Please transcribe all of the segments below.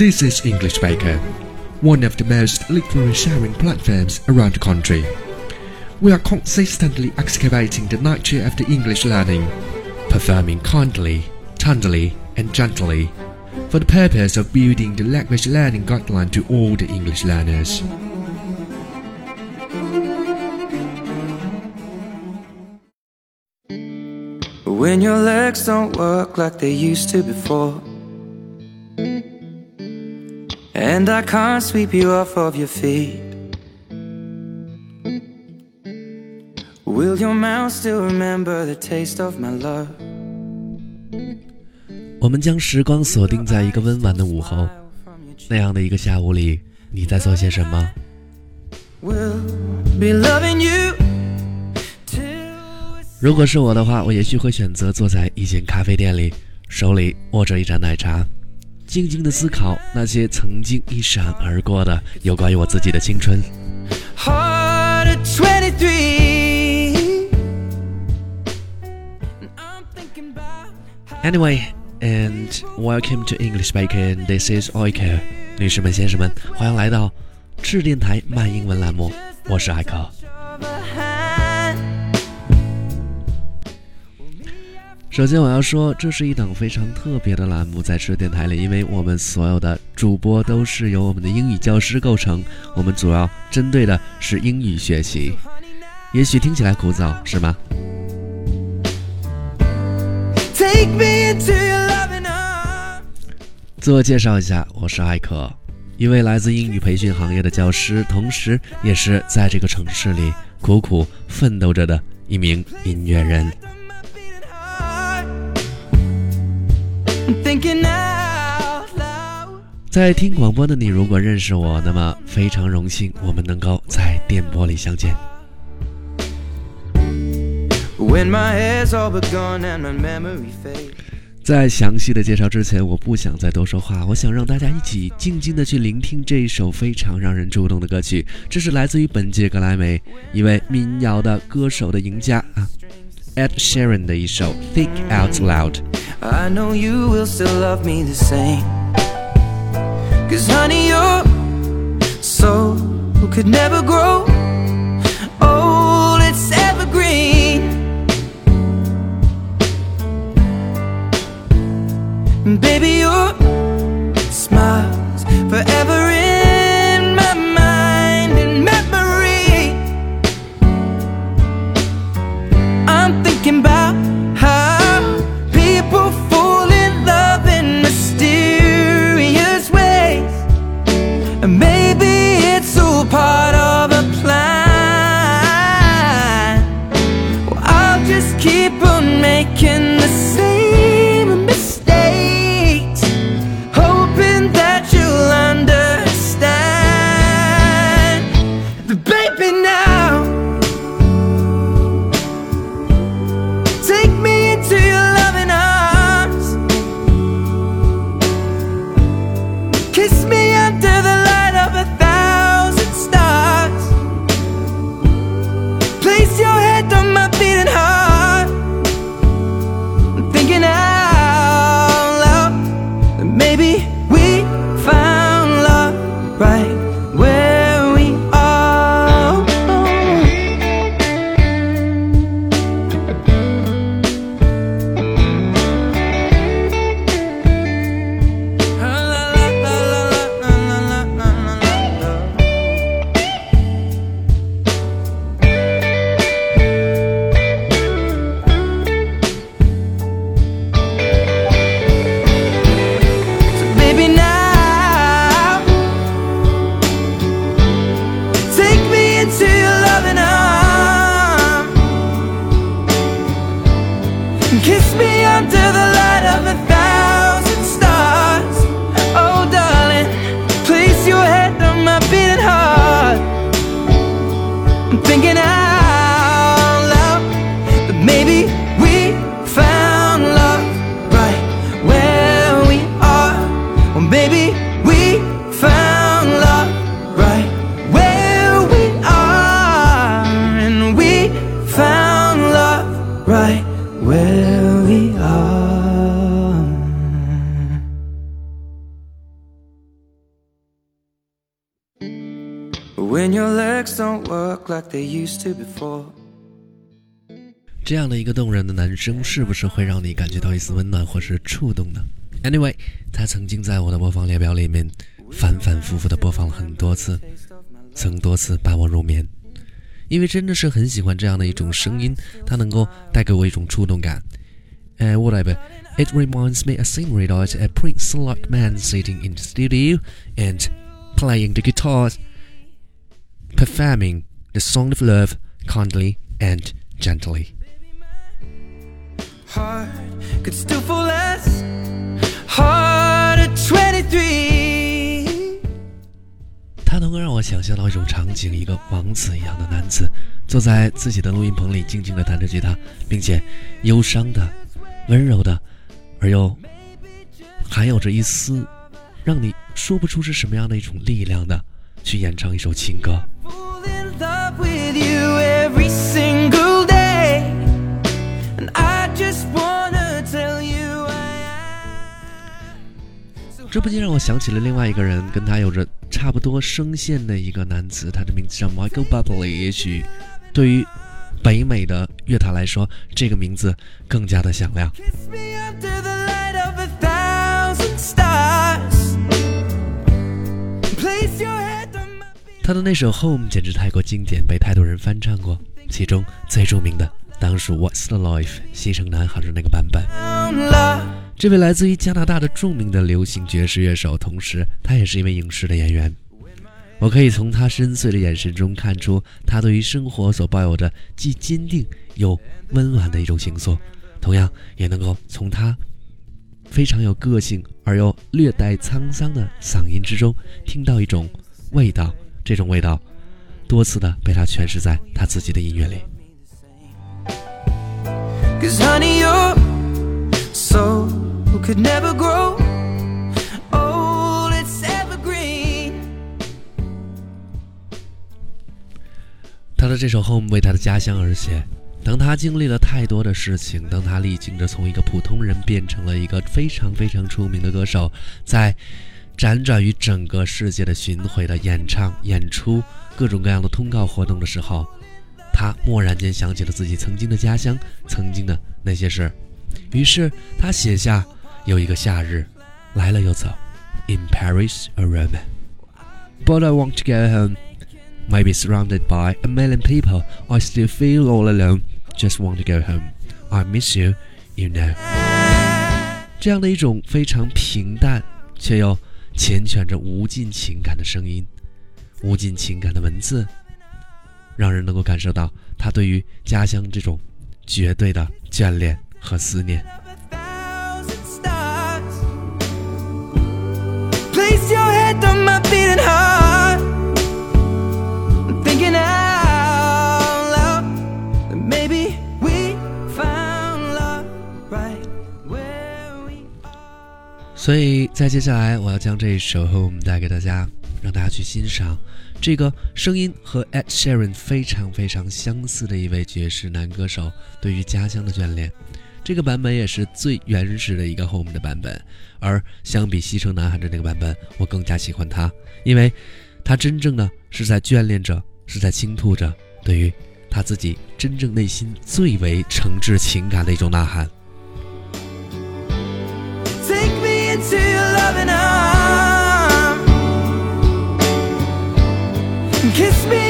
This is English Baker, one of the most literary sharing platforms around the country. We are consistently excavating the nature of the English learning, performing kindly, tenderly, and gently, for the purpose of building the language learning guideline to all the English learners. When your legs don't work like they used to before. And I can't sweep you off of your feet. Will your mouth still remember the taste of my love? 我们将时光锁定在一个温婉的午后，那样的一个下午里，你在做些什么？We'll be loving you 如果是我的话，我也许会选择坐在一间咖啡店里，手里握着一盏奶茶，静静的思考那些曾经一闪而过的有关于我自己的青春。23. And I'm thinking about how Anyway, and welcome to English Bacon. This is Oiko. 女士们、先生们，欢迎来到赤电台慢英文栏目，我是艾克。首先，我要说，这是一档非常特别的栏目，在赤电台里，因为我们所有的主播都是由我们的英语教师构成，我们主要针对的是英语学习。也许听起来枯燥，是吗？Take me into your loving arms. 自我介绍一下，我是艾可，一位来自英语培训行业的教师，同时也是在这个城市里苦苦奋斗着的一名音乐人。在听广播的你，如果认识我，那么非常荣幸，我们能够在电波里相见。When my hair's all but gone and my memory fades. 在详细的介绍之前，我不想再多说话，我想让大家一起静静的去聆听这一首非常让人触动的歌曲。这是来自于本届格莱美一位民谣的歌手的赢家啊 ，Ed Sheeran 的一首《Think Out Loud》。 I know you will still love me the same. Cause honey, your soul could never grow 这样的一个动人的男生，是不是会让你感觉到一丝温暖或是触动呢？Anyway，他曾经在我的播放列表里面反反复复的播放了很多次，曾多次伴我入眠，因为真的是很喜欢这样的一种声音，它能够带给我一种触动感。Uh, whatever. It reminds me a scenery like a prince-like man sitting in the studio and playing the guitar, performing the song of love kindly and gently. Heart could still fall less. Heart at 23. 他能够让我想象到一种场景：一个王子一样的男子坐在自己的录音棚里，静静地弹着吉他，并且忧伤的。温柔的，而又含有着一丝让你说不出是什么样的一种力量的，去演唱一首情歌。这不禁让我想起了另外一个人，跟他有着差不多声线的一个男子，他的名字叫 Michael Bublé。也许对于北美的乐坛来说，这个名字更加的响亮。他的那首《Home》简直太过经典，被太多人翻唱过。其中最著名的当属《What's the Life》西城男孩的那个版本。这位来自于加拿大的著名的流行爵士乐手，同时他也是一位影视的演员。我可以从他深邃的眼神中看出，他对于生活所抱有着既坚定又温暖的一种情愫。同样，也能够从他非常有个性而又略带沧桑的嗓音之中，听到一种味道。这种味道，多次的被他诠释在他自己的音乐里。Could never grow old as ever green 他的这首《Home》为他的家乡而写。当他经历了太多的事情，当他历经着从一个普通人变成了一个非常非常出名的歌手，在辗转于整个世界的巡回的演唱、演出、各种各样的通告活动的时候，他蓦然间想起了自己曾经的家乡，曾经的那些事。于是他写下：“有一个夏日，来了又走，In Paris a Roman，But I want to go home。” Maybe surrounded by a million people, I still feel all alone. Just want to go home. I miss you, you know. 这样的一种非常平淡却又缱绻着无尽情感的声音，无尽情感的文字，让人能够感受到他对于家乡这种绝对的眷恋和思念。Breath on my beating heart. thinking out loud that maybe we found love right where we are 所以在接下来我要将这一首 home 带给大家让大家去欣赏这个声音和 ed sheeran 非常非常相似的一位爵士男歌手对于家乡的眷恋这个版本也是最原始的一个 home 的版本而相比西城男孩的那个版本我更加喜欢它因为他真正的是在眷恋着是在倾吐着对于他自己真正内心最为诚挚情感的一种呐喊。Another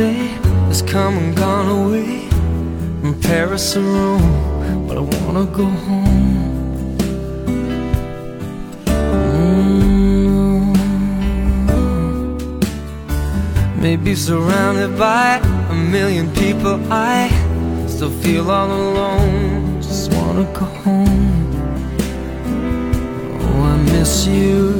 day has come and gone away From Paris or Rome, but I wanna go home. Mm. Maybe surrounded by a million people I still feel all alone. Just wanna go home. Oh, I miss you,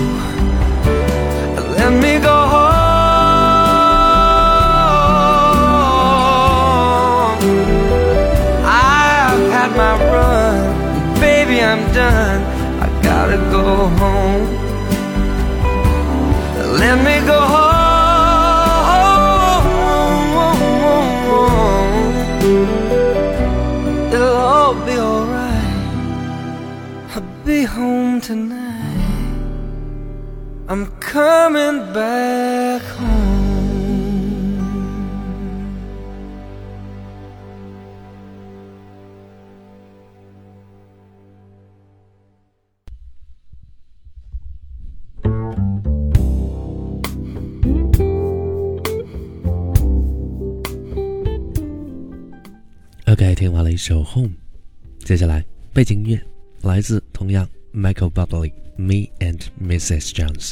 It'll all be alright. I'll be home tonight. I'm coming back home. OK，听完了一首《Home》， 接下来背景音乐来自同样 Michael Bublé，《Me and Mrs. Jones》。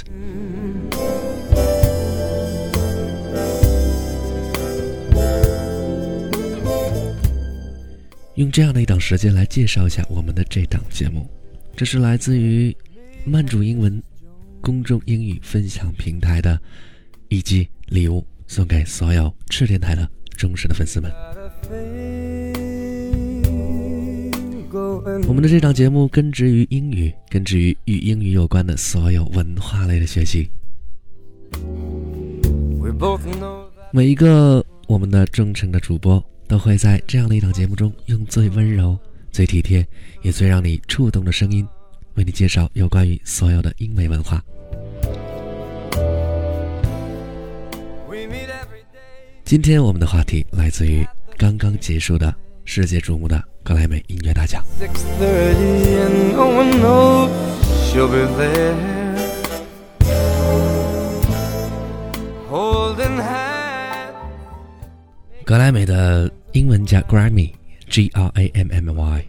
用这样的一档时间来介绍一下我们的这档节目，这是来自于慢主英文公众英语分享平台的一记礼物，送给所有赤电台的忠实的粉丝们。我们的这档节目根植于英语，根植于与英语有关的所有文化类的学习。每一个我们的忠诚的主播都会在这样的一档节目中，用最温柔、最体贴，也最让你触动的声音，为你介绍有关于所有的英美文化。今天我们的话题来自于刚刚结束的世界瞩目的格莱美音乐大奖，格莱美的英文叫 Grammy，GRAMMY，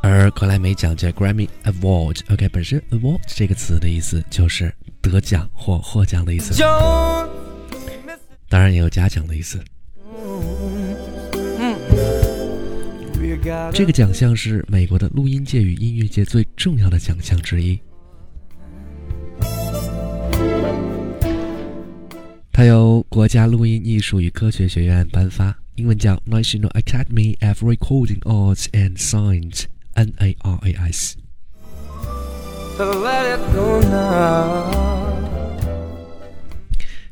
而格莱美奖叫 Grammy award。OK，本身 award 这个词的意思就是得奖或获奖的意思，当然也有嘉奖的意思。这个奖项是美国的录音界与音乐界最重要的奖项之一。它由国家录音艺术与科学学院颁发，英文叫 National Academy of Recording Arts and Science（NARAS）。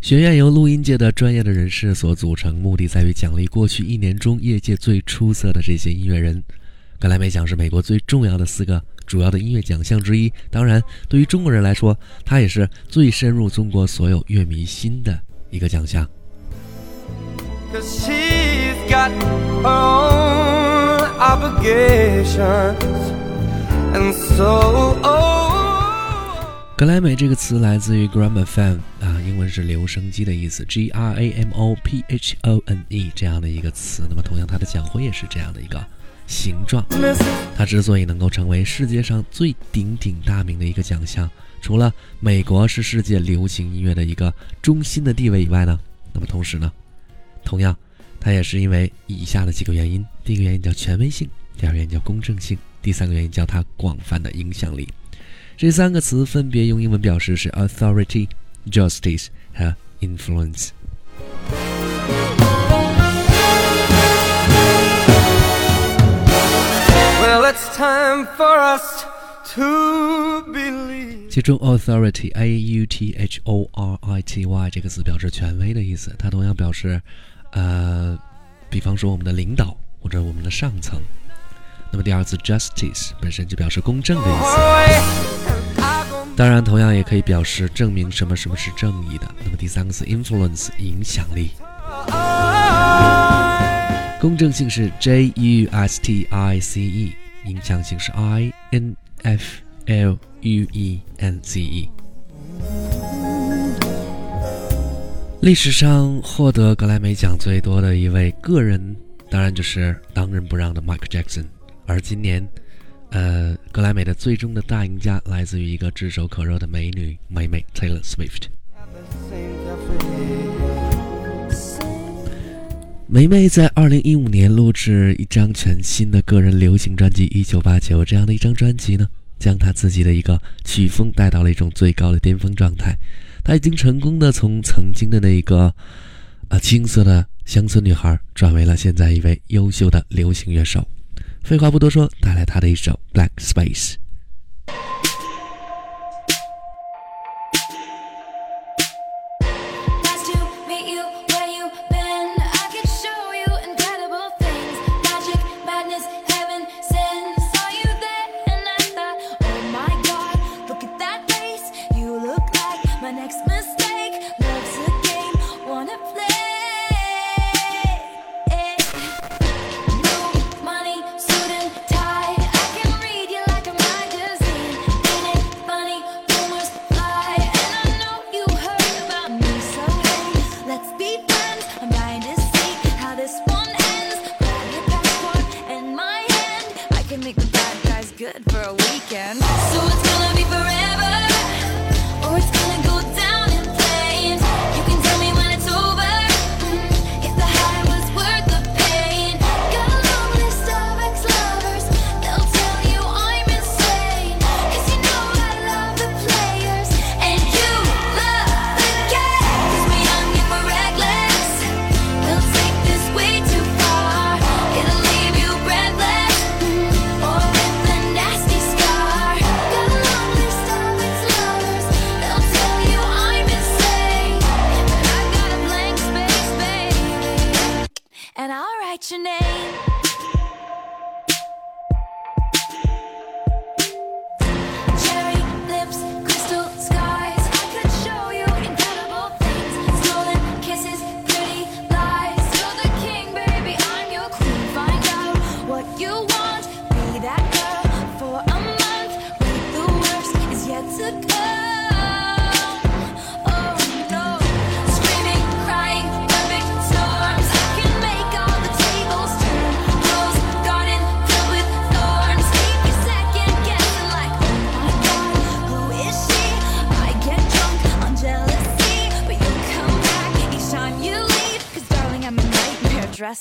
学院由录音界的专业的人士所组成，目的在于奖励过去一年中业界最出色的这些音乐人。格莱美奖是美国最重要的四个主要的音乐奖项之一，当然，对于中国人来说，它也是最深入中国所有乐迷心的一个奖项。格莱美这个词来自于 gramophone 啊，英文是留声机的意思，G R A M O P H O N E 这样的一个词。那么，同样它的奖徽也是这样的一个形状。它之所以能够成为世界上最鼎鼎大名的一个奖项，除了美国是世界流行音乐的一个中心的地位以外呢，那么同时呢，同样它也是因为以下的几个原因：第一个原因叫权威性，第二个原因叫公正性，第三个原因叫它广泛的影响力。这三个词分别用英文表示是 authority、justice 和 influence。其中 authority a u t h o r i t y 这个词表示权威的意思，它同样表示，呃，比方说我们的领导或者我们的上层。那么第二次 justice 本身就表示公正的意思，当然同样也可以表示证明什么什么是正义的。那么第三个词 influence 影响力，公正性是 j u s t i c e，影响性是 i n f l u e n c e。历史上获得格莱美奖最多的一位个人，当然就是当仁不让的 Michael Jackson。而今年，呃，格莱美的最终的大赢家来自于一个炙手可热的美女美美 Taylor Swift。梅梅在二零一五年录制一张全新的个人流行专辑《一九八九》，这样的一张专辑呢，将她自己的一个曲风带到了一种最高的巅峰状态。她已经成功的从曾经的那一个啊青涩的乡村女孩，转为了现在一位优秀的流行乐手。废话不多说，带来他的一首《Black Space》。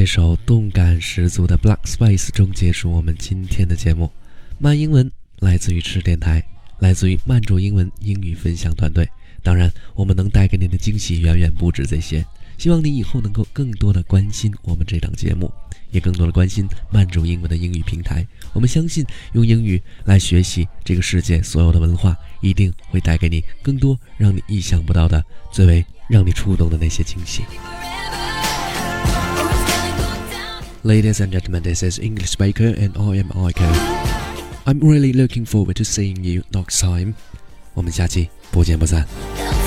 这首动感十足的《Black Space》中结束我们今天的节目。慢英文来自于赤电台，来自于慢煮英文英语分享团队。当然，我们能带给你的惊喜远远不止这些。希望你以后能够更多的关心我们这档节目，也更多的关心慢煮英文的英语平台。我们相信，用英语来学习这个世界所有的文化，一定会带给你更多让你意想不到的、最为让你触动的那些惊喜。Ladies and gentlemen, this is English Baker and I am Iko. I'm really looking forward to seeing you next time. 我们下期不见不散。